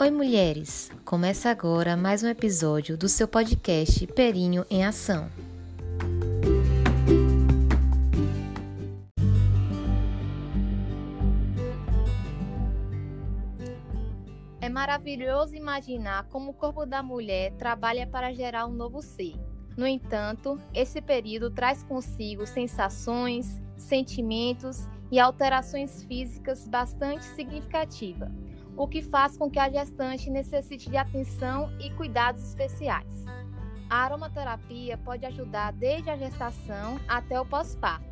Oi, mulheres! Começa agora mais um episódio do seu podcast Perinho em Ação. É maravilhoso imaginar como o corpo da mulher trabalha para gerar um novo ser. No entanto, esse período traz consigo sensações, sentimentos e alterações físicas bastante significativas o que faz com que a gestante necessite de atenção e cuidados especiais. A aromaterapia pode ajudar desde a gestação até o pós-parto.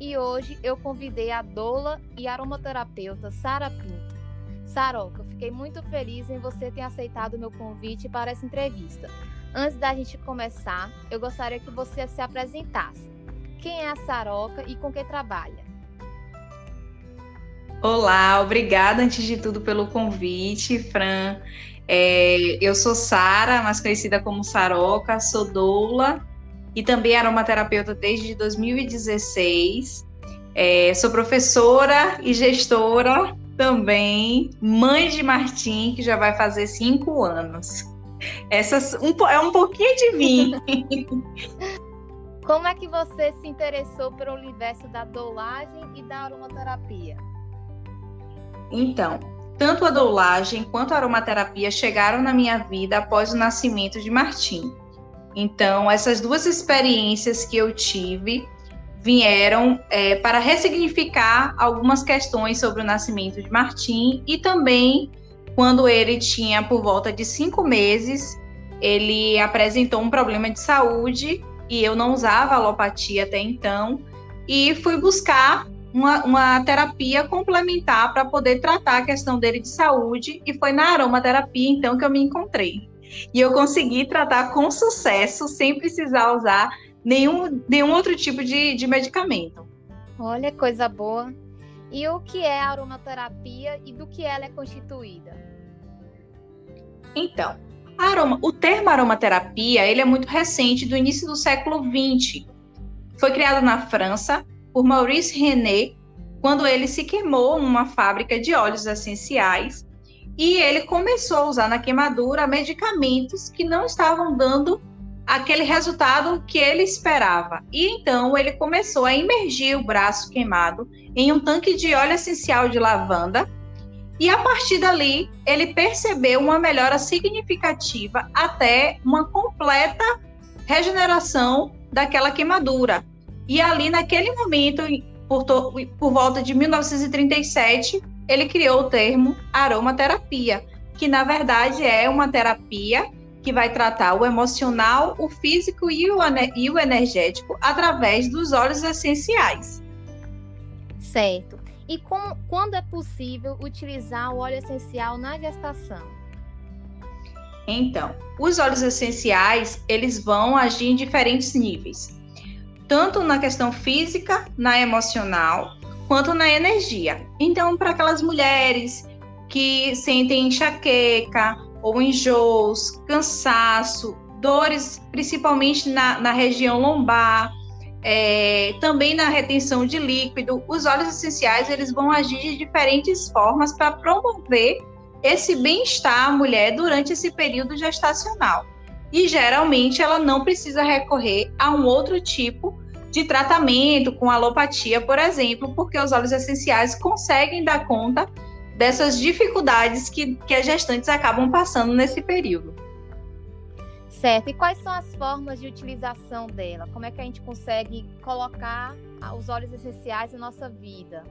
E hoje eu convidei a doula e aromaterapeuta Sara Pinto. Saroca, eu fiquei muito feliz em você ter aceitado o meu convite para essa entrevista. Antes da gente começar, eu gostaria que você se apresentasse. Quem é a Saroca e com que trabalha? Olá, obrigada antes de tudo pelo convite, Fran. É, eu sou Sara, mais conhecida como Saroca, sou doula e também aromaterapeuta desde 2016. É, sou professora e gestora também, mãe de Martim, que já vai fazer cinco anos. Essas, um, é um pouquinho de mim. Como é que você se interessou pelo universo da doulagem e da aromaterapia? Então, tanto a doulagem quanto a aromaterapia chegaram na minha vida após o nascimento de Martim. Então, essas duas experiências que eu tive vieram é, para ressignificar algumas questões sobre o nascimento de Martim e também quando ele tinha por volta de cinco meses, ele apresentou um problema de saúde e eu não usava alopatia até então e fui buscar uma, uma terapia complementar para poder tratar a questão dele de saúde, e foi na aromaterapia, então, que eu me encontrei. E eu consegui tratar com sucesso, sem precisar usar nenhum, nenhum outro tipo de, de medicamento. Olha, coisa boa. E o que é a aromaterapia e do que ela é constituída? Então, aroma, o termo aromaterapia ele é muito recente, do início do século XX. Foi criado na França por Maurice René quando ele se queimou numa fábrica de óleos essenciais e ele começou a usar na queimadura medicamentos que não estavam dando aquele resultado que ele esperava. E então ele começou a imergir o braço queimado em um tanque de óleo essencial de lavanda. E a partir dali, ele percebeu uma melhora significativa até uma completa regeneração daquela queimadura. E ali, naquele momento, por, por volta de 1937, ele criou o termo aromaterapia, que na verdade é uma terapia que vai tratar o emocional, o físico e o, e o energético através dos óleos essenciais. Certo. E com, quando é possível utilizar o óleo essencial na gestação? Então, os óleos essenciais, eles vão agir em diferentes níveis tanto na questão física, na emocional, quanto na energia. Então, para aquelas mulheres que sentem enxaqueca ou enjoos, cansaço, dores, principalmente na, na região lombar, é, também na retenção de líquido, os óleos essenciais eles vão agir de diferentes formas para promover esse bem-estar à mulher durante esse período gestacional e geralmente ela não precisa recorrer a um outro tipo de tratamento com alopatia, por exemplo, porque os óleos essenciais conseguem dar conta dessas dificuldades que, que as gestantes acabam passando nesse período. Certo. E quais são as formas de utilização dela? Como é que a gente consegue colocar os óleos essenciais na nossa vida?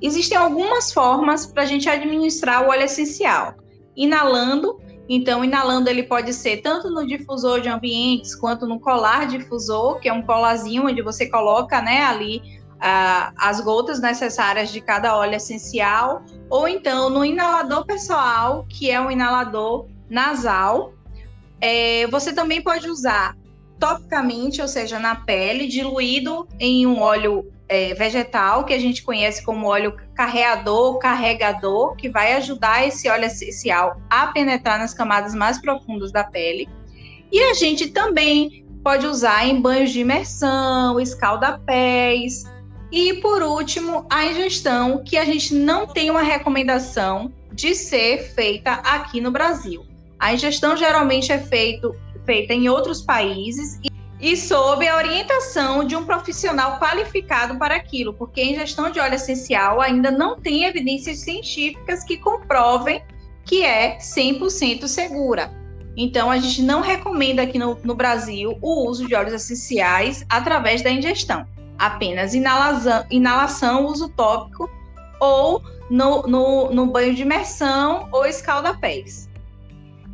Existem algumas formas para a gente administrar o óleo essencial. Inalando então, inalando ele pode ser tanto no difusor de ambientes quanto no colar difusor, que é um colarzinho onde você coloca, né, ali as gotas necessárias de cada óleo essencial, ou então no inalador pessoal, que é um inalador nasal. É, você também pode usar topicamente, ou seja, na pele, diluído em um óleo é, vegetal, que a gente conhece como óleo carreador, carregador, que vai ajudar esse óleo essencial a penetrar nas camadas mais profundas da pele. E a gente também pode usar em banhos de imersão, escalda-pés. E por último, a ingestão, que a gente não tem uma recomendação de ser feita aqui no Brasil. A ingestão geralmente é feito, feita em outros países e, sob a orientação de um profissional qualificado para aquilo, porque a ingestão de óleo essencial ainda não tem evidências científicas que comprovem que é 100% segura. Então, a gente não recomenda aqui no, no Brasil o uso de óleos essenciais através da ingestão. Apenas inalação, inalação uso tópico ou no, no, no banho de imersão ou escalda-pés.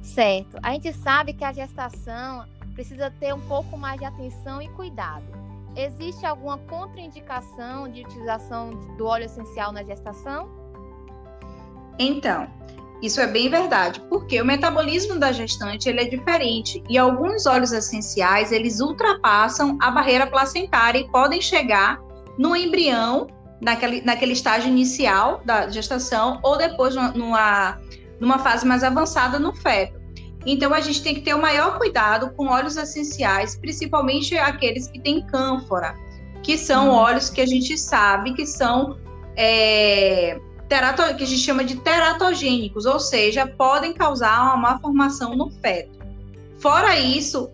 Certo. A gente sabe que a gestação precisa ter um pouco mais de atenção e cuidado. Existe alguma contraindicação de utilização do óleo essencial na gestação? Então, isso é bem verdade, porque o metabolismo da gestante ele é diferente e alguns óleos essenciais eles ultrapassam a barreira placentária e podem chegar no embrião naquele, naquele estágio inicial da gestação ou depois numa, numa fase mais avançada no feto. Então a gente tem que ter o maior cuidado com óleos essenciais, principalmente aqueles que têm cânfora, que são uhum. óleos que a gente sabe que são é, terato, que a gente chama de teratogênicos, ou seja, podem causar uma má formação no feto. Fora isso,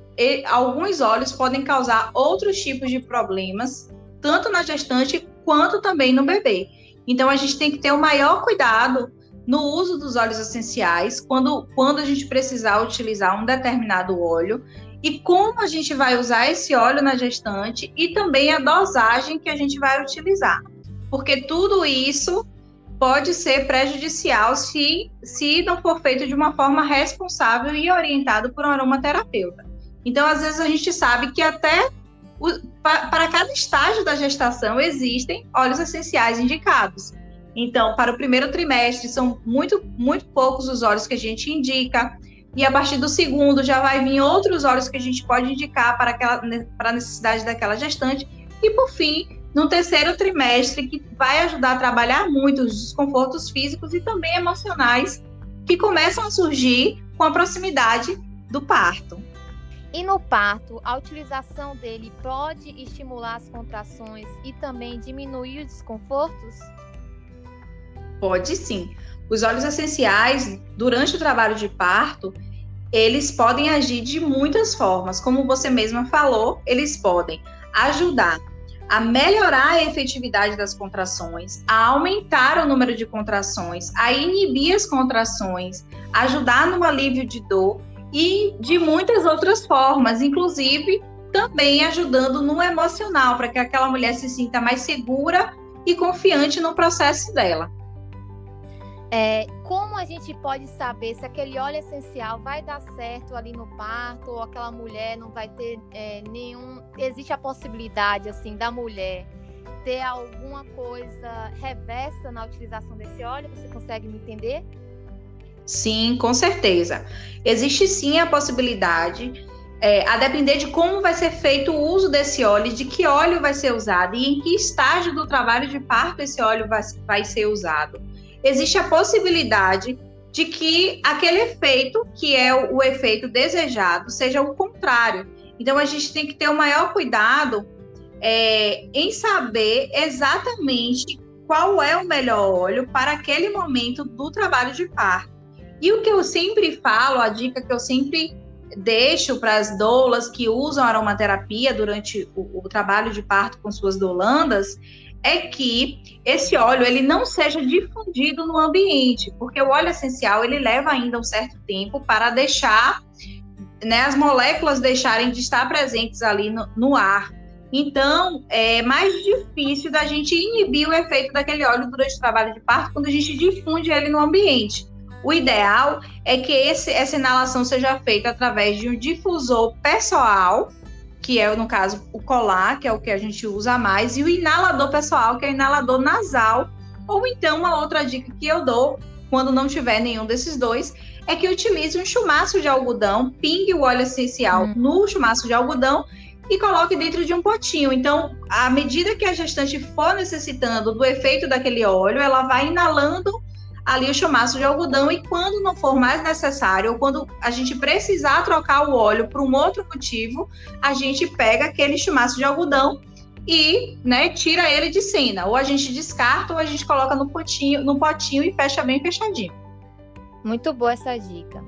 alguns óleos podem causar outros tipos de problemas, tanto na gestante quanto também no bebê. Então a gente tem que ter o maior cuidado no uso dos óleos essenciais, quando, quando a gente precisar utilizar um determinado óleo, e como a gente vai usar esse óleo na gestante e também a dosagem que a gente vai utilizar. Porque tudo isso pode ser prejudicial se, se não for feito de uma forma responsável e orientado por um aromaterapeuta. Então, às vezes, a gente sabe que até para cada estágio da gestação existem óleos essenciais indicados. Então, para o primeiro trimestre, são muito, muito poucos os óleos que a gente indica. E a partir do segundo, já vai vir outros óleos que a gente pode indicar para, aquela, para a necessidade daquela gestante. E, por fim, no terceiro trimestre, que vai ajudar a trabalhar muito os desconfortos físicos e também emocionais que começam a surgir com a proximidade do parto. E no parto, a utilização dele pode estimular as contrações e também diminuir os desconfortos? Pode sim. Os óleos essenciais, durante o trabalho de parto, eles podem agir de muitas formas. Como você mesma falou, eles podem ajudar a melhorar a efetividade das contrações, a aumentar o número de contrações, a inibir as contrações, ajudar no alívio de dor e de muitas outras formas, inclusive também ajudando no emocional, para que aquela mulher se sinta mais segura e confiante no processo dela. É, como a gente pode saber se aquele óleo essencial vai dar certo ali no parto ou aquela mulher não vai ter é, nenhum. Existe a possibilidade assim da mulher ter alguma coisa reversa na utilização desse óleo? Você consegue me entender? Sim, com certeza. Existe sim a possibilidade, é, a depender de como vai ser feito o uso desse óleo, de que óleo vai ser usado e em que estágio do trabalho de parto esse óleo vai, vai ser usado existe a possibilidade de que aquele efeito, que é o, efeito desejado, seja o contrário. Então, a gente tem que ter o maior cuidado é, em saber exatamente qual é o melhor óleo para aquele momento do trabalho de parto. E o que eu sempre falo, a dica que eu sempre deixo para as doulas que usam aromaterapia durante o, o trabalho de parto com suas dolandas é que esse óleo ele não seja difundido no ambiente, porque o óleo essencial ele leva ainda um certo tempo para deixar né, as moléculas deixarem de estar presentes ali no, no ar. Então, é mais difícil da gente inibir o efeito daquele óleo durante o trabalho de parto quando a gente difunde ele no ambiente. O ideal é que esse, essa inalação seja feita através de um difusor pessoal, que é, no caso, o colar, que é o que a gente usa mais, e o inalador pessoal, que é o inalador nasal, ou então uma outra dica que eu dou, quando não tiver nenhum desses dois, é que utilize um chumaço de algodão, pingue o óleo essencial hum. no chumaço de algodão e coloque dentro de um potinho. Então, à medida que a gestante for necessitando do efeito daquele óleo, ela vai inalando ali o chumaço de algodão e quando não for mais necessário, ou quando a gente precisar trocar o óleo por um outro motivo, a gente pega aquele chumaço de algodão e né, tira ele de cena. Ou a gente descarta ou a gente coloca no potinho, no potinho e fecha bem fechadinho. Muito boa essa dica.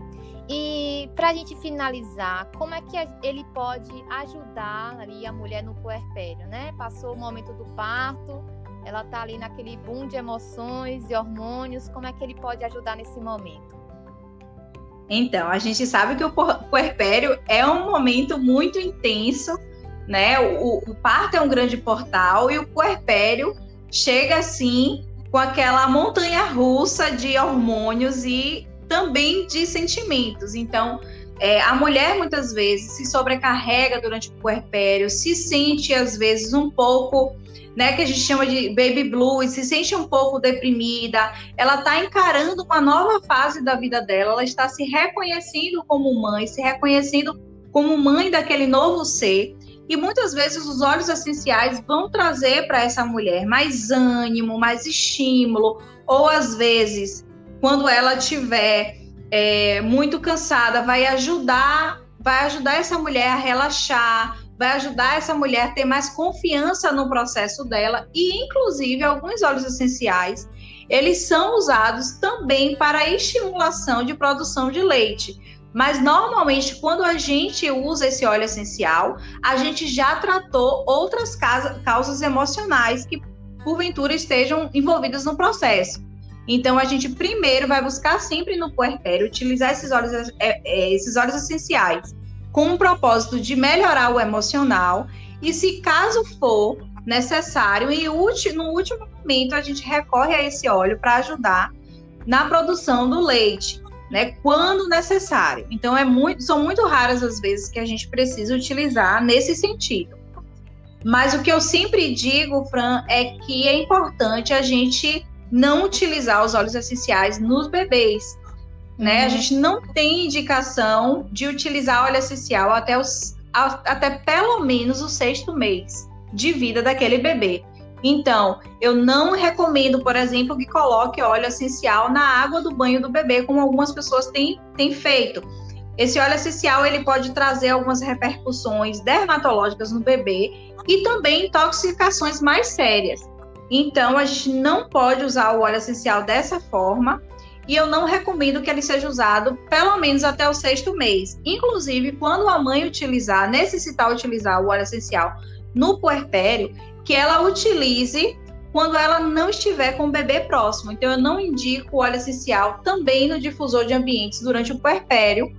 E para a gente finalizar, como é que ele pode ajudar ali a mulher no puerpério, né? Passou o momento do parto, ela está ali naquele boom de emoções e hormônios, como é que ele pode ajudar nesse momento? Então, a gente sabe que o puerpério é um momento muito intenso, né? O, o parto é um grande portal e o puerpério chega assim com aquela montanha russa de hormônios e também de sentimentos. Então, é, a mulher muitas vezes se sobrecarrega durante o puerpério, se sente às vezes um pouco, né, que a gente chama de baby blues, se sente um pouco deprimida. Ela está encarando uma nova fase da vida dela, ela está se reconhecendo como mãe, se reconhecendo como mãe daquele novo ser. E muitas vezes os óleos essenciais vão trazer para essa mulher mais ânimo, mais estímulo, ou às vezes quando ela tiver é, muito cansada, vai ajudar, vai ajudar essa mulher a relaxar, vai ajudar essa mulher a ter mais confiança no processo dela e, inclusive, alguns óleos essenciais, eles são usados também para estimulação de produção de leite. Mas normalmente, quando a gente usa esse óleo essencial, a gente já tratou outras causas emocionais que porventura estejam envolvidas no processo. Então, a gente primeiro vai buscar sempre no puerpério utilizar esses óleos, é, é, esses óleos essenciais com o propósito de melhorar o emocional e, se caso for necessário, e no último momento a gente recorre a esse óleo para ajudar na produção do leite, né, quando necessário. Então, é muito, são muito raras as vezes que a gente precisa utilizar nesse sentido. Mas o que eu sempre digo, Fran, é que é importante a gente não utilizar os óleos essenciais nos bebês. Né? Uhum. A gente não tem indicação de utilizar óleo essencial até, os, até pelo menos o sexto mês de vida daquele bebê. Então, eu não recomendo, por exemplo, que coloque óleo essencial na água do banho do bebê, como algumas pessoas têm, têm feito. Esse óleo essencial ele pode trazer algumas repercussões dermatológicas no bebê e também intoxicações mais sérias. Então, a gente não pode usar o óleo essencial dessa forma e eu não recomendo que ele seja usado pelo menos até o sexto mês. Inclusive, quando a mãe utilizar, necessitar utilizar o óleo essencial no puerpério, que ela utilize quando ela não estiver com o bebê próximo. Então, eu não indico o óleo essencial também no difusor de ambientes durante o puerpério,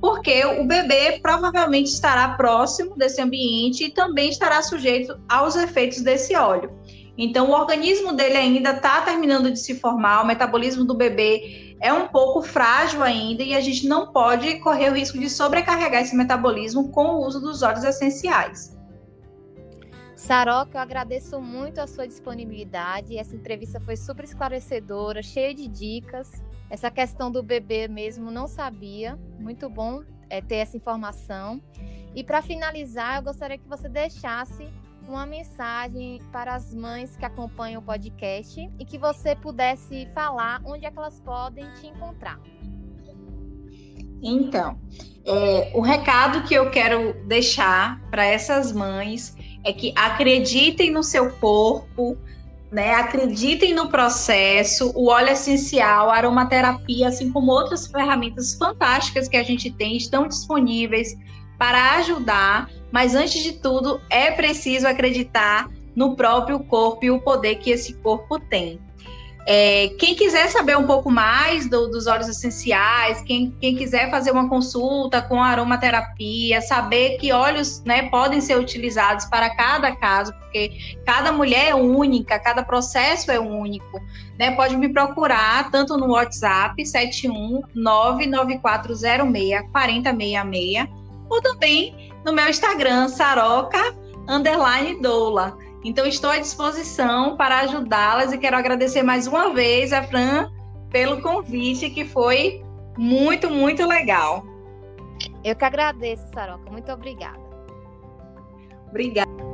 porque o bebê provavelmente estará próximo desse ambiente e também estará sujeito aos efeitos desse óleo. Então, o organismo dele ainda está terminando de se formar, o metabolismo do bebê é um pouco frágil ainda e a gente não pode correr o risco de sobrecarregar esse metabolismo com o uso dos óleos essenciais. Saroca, eu agradeço muito a sua disponibilidade. Essa entrevista foi super esclarecedora, cheia de dicas. Essa questão do bebê mesmo não sabia. Muito bom é, ter essa informação. E para finalizar, eu gostaria que você deixasse uma mensagem para as mães que acompanham o podcast e que você pudesse falar onde é que elas podem te encontrar. Então, é, o recado que eu quero deixar para essas mães é que acreditem no seu corpo, né? Acreditem no processo. O óleo essencial, a aromaterapia, assim como outras ferramentas fantásticas que a gente tem, estão disponíveis para ajudar mas antes de tudo, é preciso acreditar no próprio corpo e o poder que esse corpo tem. É, quem quiser saber um pouco mais do, dos óleos essenciais, quem, quem, quiser fazer uma consulta com aromaterapia, saber que óleos né, podem ser utilizados para cada caso, porque cada mulher é única, cada processo é único, né, pode me procurar tanto no WhatsApp 71994064066 ou também no meu Instagram, Saroca underline Doula. Então estou à disposição para ajudá-las e quero agradecer mais uma vez a Fran pelo convite que foi muito, muito legal. Eu que agradeço, Saroca. Muito obrigada. Obrigada.